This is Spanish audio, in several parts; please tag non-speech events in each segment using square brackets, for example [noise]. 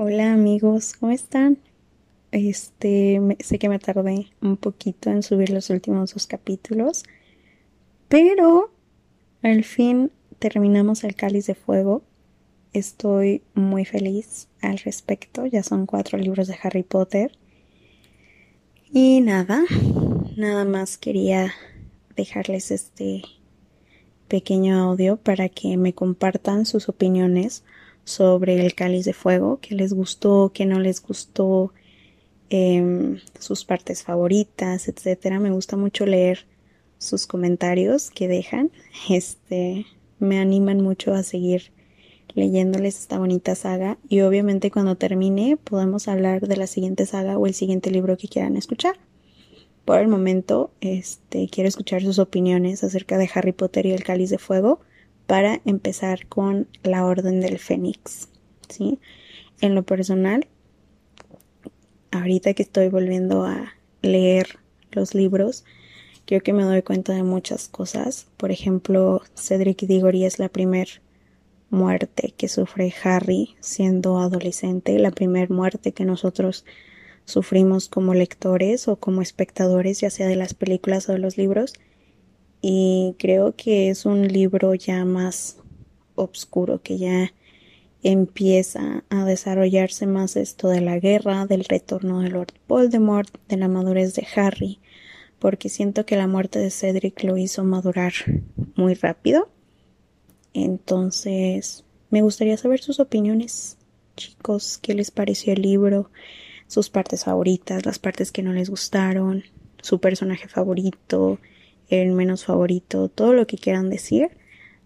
Hola amigos, ¿cómo están? Este, sé que me tardé un poquito en subir los últimos dos capítulos, pero al fin terminamos el cáliz de fuego. Estoy muy feliz al respecto, ya son cuatro libros de Harry Potter. Y nada, nada más quería dejarles este pequeño audio para que me compartan sus opiniones sobre el cáliz de fuego, qué les gustó, qué no les gustó, em, sus partes favoritas, etcétera. Me gusta mucho leer sus comentarios que dejan. [laughs] Este me animan mucho a seguir leyéndoles esta bonita saga y obviamente cuando termine podemos hablar de la siguiente saga o el siguiente libro que quieran escuchar. Por el momento, este quiero escuchar sus opiniones acerca de Harry Potter y el Cáliz de Fuego para empezar con la Orden del Fénix, ¿sí? En lo personal, ahorita que estoy volviendo a leer los libros, creo que me doy cuenta de muchas cosas. Por ejemplo, Cedric Diggory es la primera muerte que sufre Harry siendo adolescente, la primera muerte que nosotros sufrimos como lectores o como espectadores, ya sea de las películas o de los libros y creo que es un libro ya más oscuro, que ya empieza a desarrollarse más esto de la guerra, del retorno de Lord Voldemort, de la madurez de Harry, porque siento que la muerte de Cedric lo hizo madurar muy rápido. Entonces, me gustaría saber sus opiniones, chicos, qué les pareció el libro, sus partes favoritas, las partes que no les gustaron, su personaje favorito, el menos favorito, todo lo que quieran decir.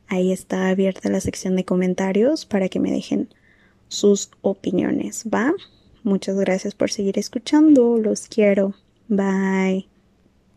Ahí está abierta la sección de comentarios para que me dejen sus opiniones, ¿va? Muchas gracias por seguir escuchando, los quiero. Bye.